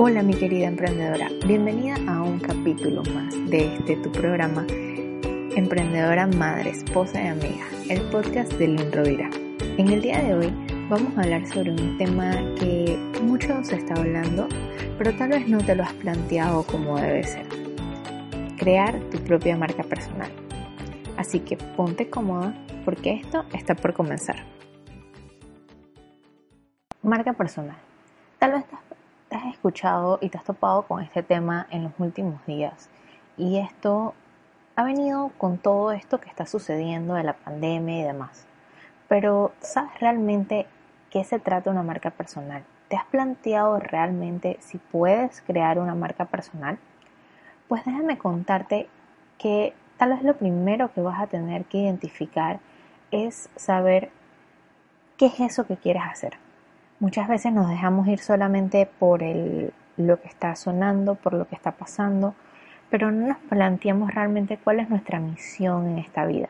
Hola mi querida emprendedora, bienvenida a un capítulo más de este tu programa Emprendedora Madre, Esposa y Amiga, el podcast de Lynn Rovira. En el día de hoy vamos a hablar sobre un tema que mucho se está hablando, pero tal vez no te lo has planteado como debe ser. Crear tu propia marca personal. Así que ponte cómoda porque esto está por comenzar. Marca personal. Tal vez escuchado y te has topado con este tema en los últimos días. Y esto ha venido con todo esto que está sucediendo de la pandemia y demás. Pero ¿sabes realmente qué se trata una marca personal? ¿Te has planteado realmente si puedes crear una marca personal? Pues déjame contarte que tal vez lo primero que vas a tener que identificar es saber qué es eso que quieres hacer. Muchas veces nos dejamos ir solamente por el, lo que está sonando, por lo que está pasando, pero no nos planteamos realmente cuál es nuestra misión en esta vida,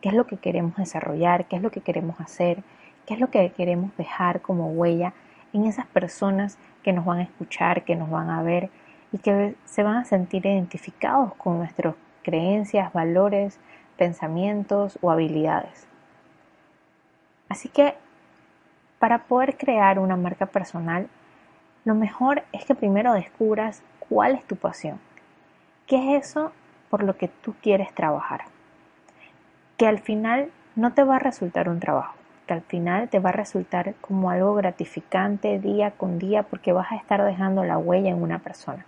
qué es lo que queremos desarrollar, qué es lo que queremos hacer, qué es lo que queremos dejar como huella en esas personas que nos van a escuchar, que nos van a ver y que se van a sentir identificados con nuestras creencias, valores, pensamientos o habilidades. Así que para poder crear una marca personal, lo mejor es que primero descubras cuál es tu pasión. ¿Qué es eso por lo que tú quieres trabajar? Que al final no te va a resultar un trabajo, que al final te va a resultar como algo gratificante día con día porque vas a estar dejando la huella en una persona.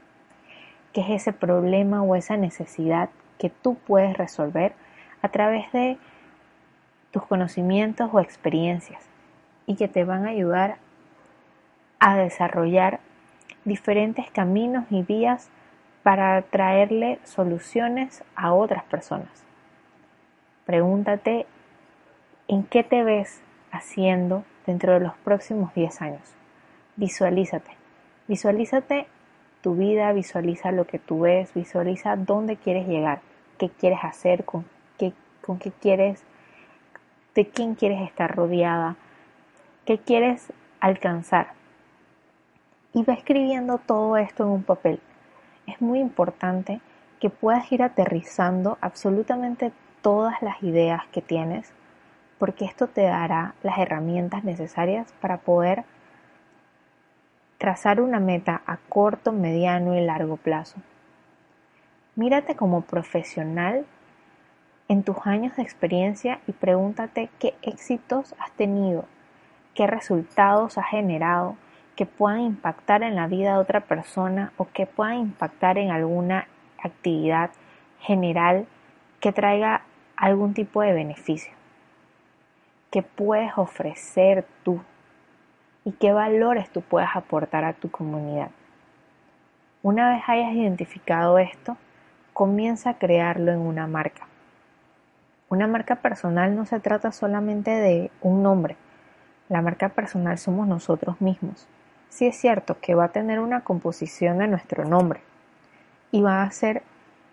¿Qué es ese problema o esa necesidad que tú puedes resolver a través de tus conocimientos o experiencias y que te van a ayudar a desarrollar diferentes caminos y vías para traerle soluciones a otras personas. Pregúntate en qué te ves haciendo dentro de los próximos 10 años. Visualízate. Visualízate tu vida, visualiza lo que tú ves, visualiza dónde quieres llegar, qué quieres hacer, con qué, quieres, de quién quieres estar rodeada, qué quieres alcanzar. Y va escribiendo todo esto en un papel. Es muy importante que puedas ir aterrizando absolutamente todas las ideas que tienes, porque esto te dará las herramientas necesarias para poder trazar una meta a corto, mediano y largo plazo. Mírate como profesional en tus años de experiencia y pregúntate qué éxitos has tenido qué resultados ha generado que puedan impactar en la vida de otra persona o que puedan impactar en alguna actividad general que traiga algún tipo de beneficio. ¿Qué puedes ofrecer tú? ¿Y qué valores tú puedes aportar a tu comunidad? Una vez hayas identificado esto, comienza a crearlo en una marca. Una marca personal no se trata solamente de un nombre, la marca personal somos nosotros mismos. Sí es cierto que va a tener una composición de nuestro nombre y va a ser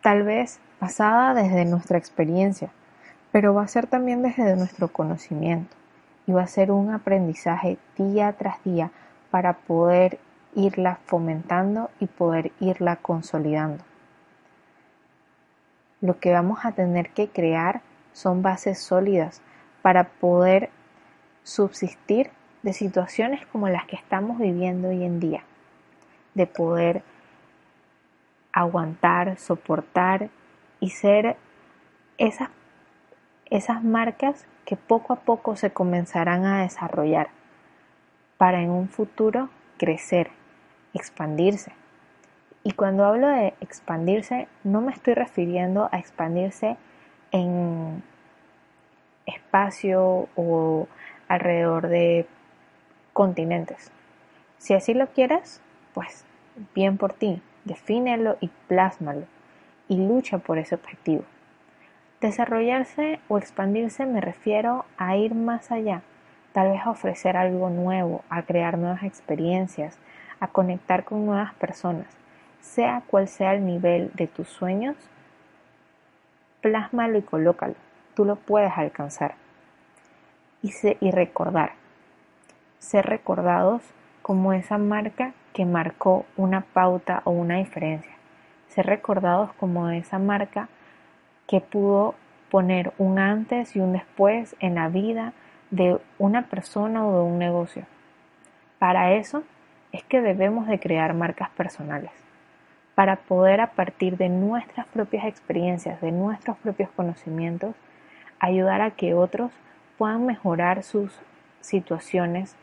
tal vez basada desde nuestra experiencia, pero va a ser también desde nuestro conocimiento y va a ser un aprendizaje día tras día para poder irla fomentando y poder irla consolidando. Lo que vamos a tener que crear son bases sólidas para poder subsistir de situaciones como las que estamos viviendo hoy en día, de poder aguantar, soportar y ser esas, esas marcas que poco a poco se comenzarán a desarrollar para en un futuro crecer, expandirse. Y cuando hablo de expandirse, no me estoy refiriendo a expandirse en espacio o alrededor de continentes. Si así lo quieres, pues bien por ti, defínelo y plásmalo y lucha por ese objetivo. Desarrollarse o expandirse me refiero a ir más allá, tal vez a ofrecer algo nuevo, a crear nuevas experiencias, a conectar con nuevas personas, sea cual sea el nivel de tus sueños, plásmalo y colócalo, tú lo puedes alcanzar. Y, recordar, ser recordados como esa marca que marcó una pauta o una diferencia, ser recordados como esa marca que pudo poner un antes y un después en la vida de una persona o de un negocio. Para eso es que debemos de crear marcas personales, para poder a partir de nuestras propias experiencias, de nuestros propios conocimientos, ayudar a que otros puedan mejorar sus situaciones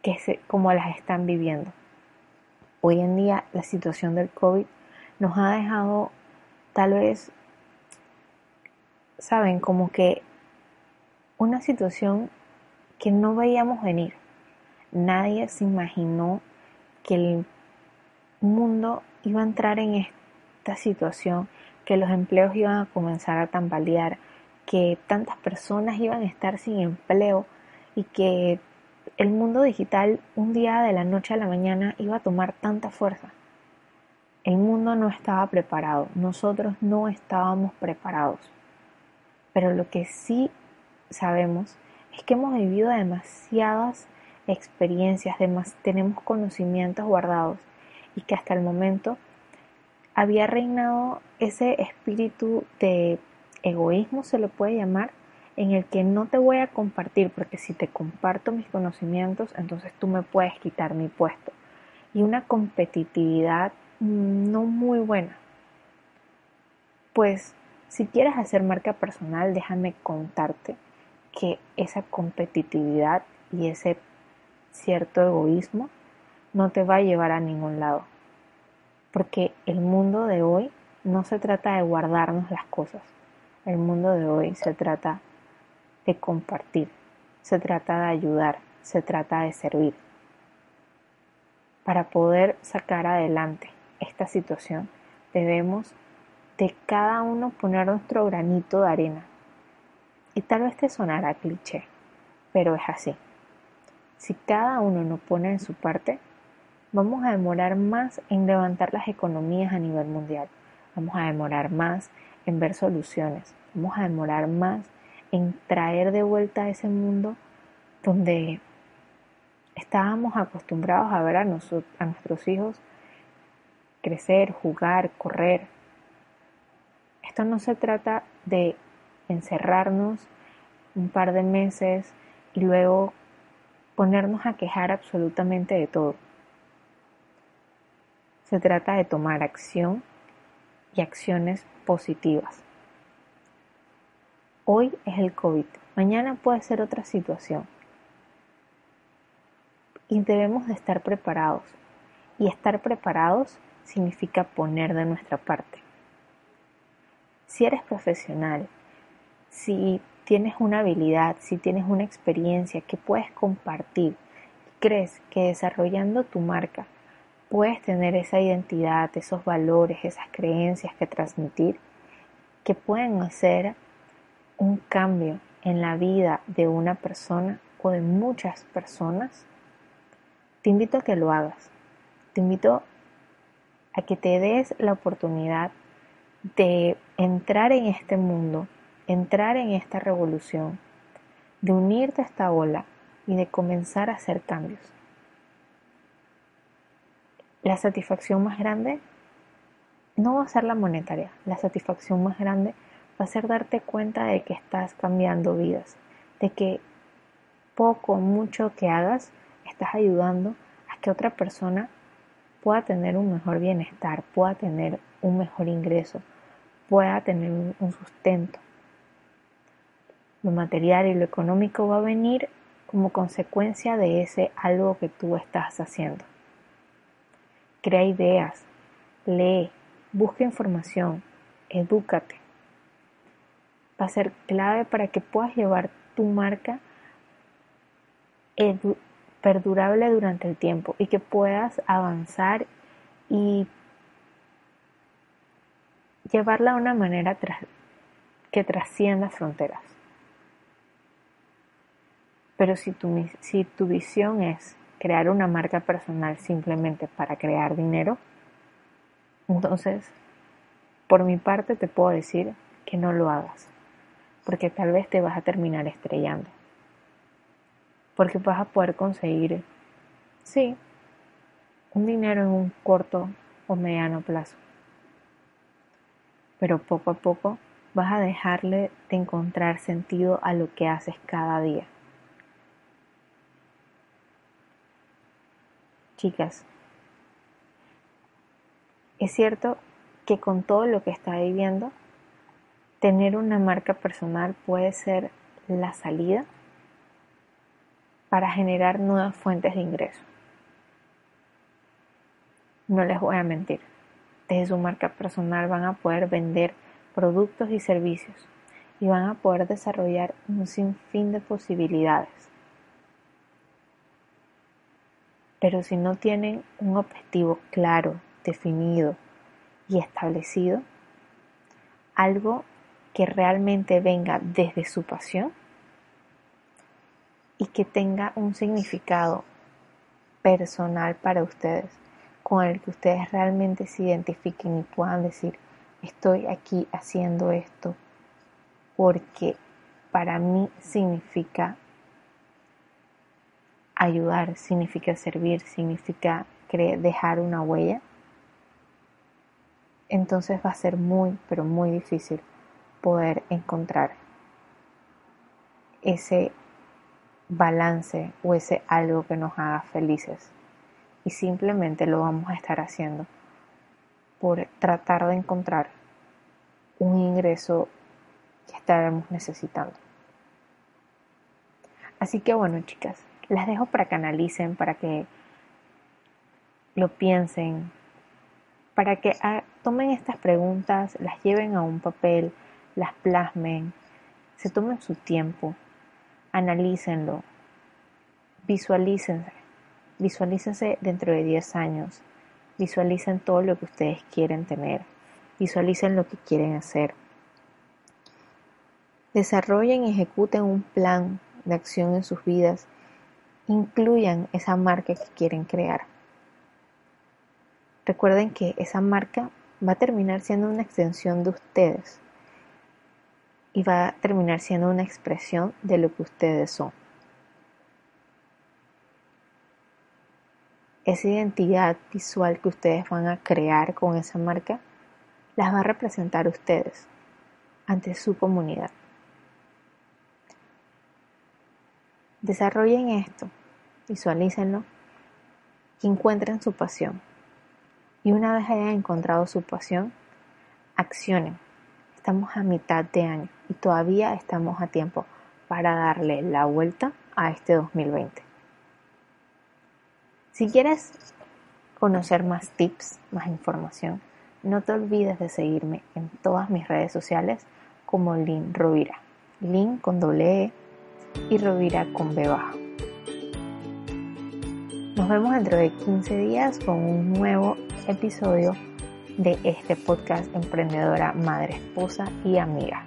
que se, como las están viviendo. Hoy en día la situación del COVID nos ha dejado tal vez, saben, como que una situación que no veíamos venir. Nadie se imaginó que el mundo iba a entrar en esta situación, que los empleos iban a comenzar a tambalear, que tantas personas iban a estar sin empleo y que el mundo digital un día de la noche a la mañana iba a tomar tanta fuerza. El mundo no estaba preparado, nosotros no estábamos preparados. Pero lo que sí sabemos es que hemos vivido demasiadas experiencias, tenemos conocimientos guardados y que hasta el momento había reinado ese espíritu de egoísmo, se lo puede llamar, en el que no te voy a compartir, porque si te comparto mis conocimientos, entonces tú me puedes quitar mi puesto. Y una competitividad no muy buena. Pues si quieres hacer marca personal, déjame contarte que esa competitividad y ese cierto egoísmo no te va a llevar a ningún lado. Porque el mundo de hoy no se trata de guardarnos las cosas. El mundo de hoy se trata de compartir, se trata de ayudar, se trata de servir. Para poder sacar adelante esta situación, debemos de cada uno poner nuestro granito de arena. Y tal vez te sonará cliché, pero es así. Si cada uno no pone en su parte, vamos a demorar más en levantar las economías a nivel mundial. Vamos a demorar más en ver soluciones. Vamos a demorar más en traer de vuelta a ese mundo donde estábamos acostumbrados a ver a, a nuestros hijos crecer, jugar, correr. Esto no se trata de encerrarnos un par de meses y luego ponernos a quejar absolutamente de todo. Se trata de tomar acción y acciones positivas. Hoy es el COVID, mañana puede ser otra situación. Y debemos de estar preparados. Y estar preparados significa poner de nuestra parte. Si eres profesional, si tienes una habilidad, si tienes una experiencia que puedes compartir, crees que desarrollando tu marca puedes tener esa identidad, esos valores, esas creencias que transmitir, que pueden hacer un cambio en la vida de una persona o de muchas personas, te invito a que lo hagas. Te invito a que te des la oportunidad de entrar en este mundo, entrar en esta revolución, de unirte a esta ola y de comenzar a hacer cambios. La satisfacción más grande no va a ser la monetaria, la satisfacción más grande va a ser darte cuenta de que estás cambiando vidas, de que poco o mucho que hagas estás ayudando a que otra persona pueda tener un mejor bienestar, pueda tener un mejor ingreso, pueda tener un sustento. Lo material y lo económico va a venir como consecuencia de ese algo que tú estás haciendo. Crea ideas, lee, busca información, edúcate va a ser clave para que puedas llevar tu marca perdurable durante el tiempo y que puedas avanzar y llevarla de una manera que trascienda fronteras. Pero si tu, si tu visión es crear una marca personal simplemente para crear dinero, entonces, por mi parte te puedo decir que no lo hagas, porque tal vez te vas a terminar estrellando, porque vas a poder conseguir, sí, un dinero en un corto o mediano plazo, pero poco a poco vas a dejarle de encontrar sentido a lo que haces cada día. Chicas, es cierto que con todo lo que está viviendo, tener una marca personal puede ser la salida para generar nuevas fuentes de ingreso. No les voy a mentir, desde su marca personal van a poder vender productos y servicios y van a poder desarrollar un sinfín de posibilidades. Pero si no tienen un objetivo claro, definido y establecido, algo que realmente venga desde su pasión y que tenga un significado personal para ustedes, con el que ustedes realmente se identifiquen y puedan decir, estoy aquí haciendo esto porque para mí significa ayudar, significa servir, significa dejar una huella, entonces va a ser muy, pero muy difícil poder encontrar ese balance o ese algo que nos haga felices. Y simplemente lo vamos a estar haciendo por tratar de encontrar un ingreso que estaremos necesitando. Así que bueno, chicas, las dejo para que analicen, para que lo piensen, para que tomen estas preguntas, las lleven a un papel, las plasmen, se tomen su tiempo, analícenlo, visualícense, visualícense dentro de 10 años, visualicen todo lo que ustedes quieren tener, visualicen lo que quieren hacer. Desarrollen y ejecuten un plan de acción en sus vidas incluyan esa marca que quieren crear. Recuerden que esa marca va a terminar siendo una extensión de ustedes y va a terminar siendo una expresión de lo que ustedes son. Esa identidad visual que ustedes van a crear con esa marca las va a representar ustedes ante su comunidad. Desarrollen esto visualícenlo y encuentren su pasión. Y una vez hayan encontrado su pasión, accionen. Estamos a mitad de año y todavía estamos a tiempo para darle la vuelta a este 2020. Si quieres conocer más tips, más información, no te olvides de seguirme en todas mis redes sociales como Lin Rovira. Lin con doble E y Rovira con B. Vemos dentro de 15 días con un nuevo episodio de este podcast Emprendedora, Madre, Esposa y Amiga.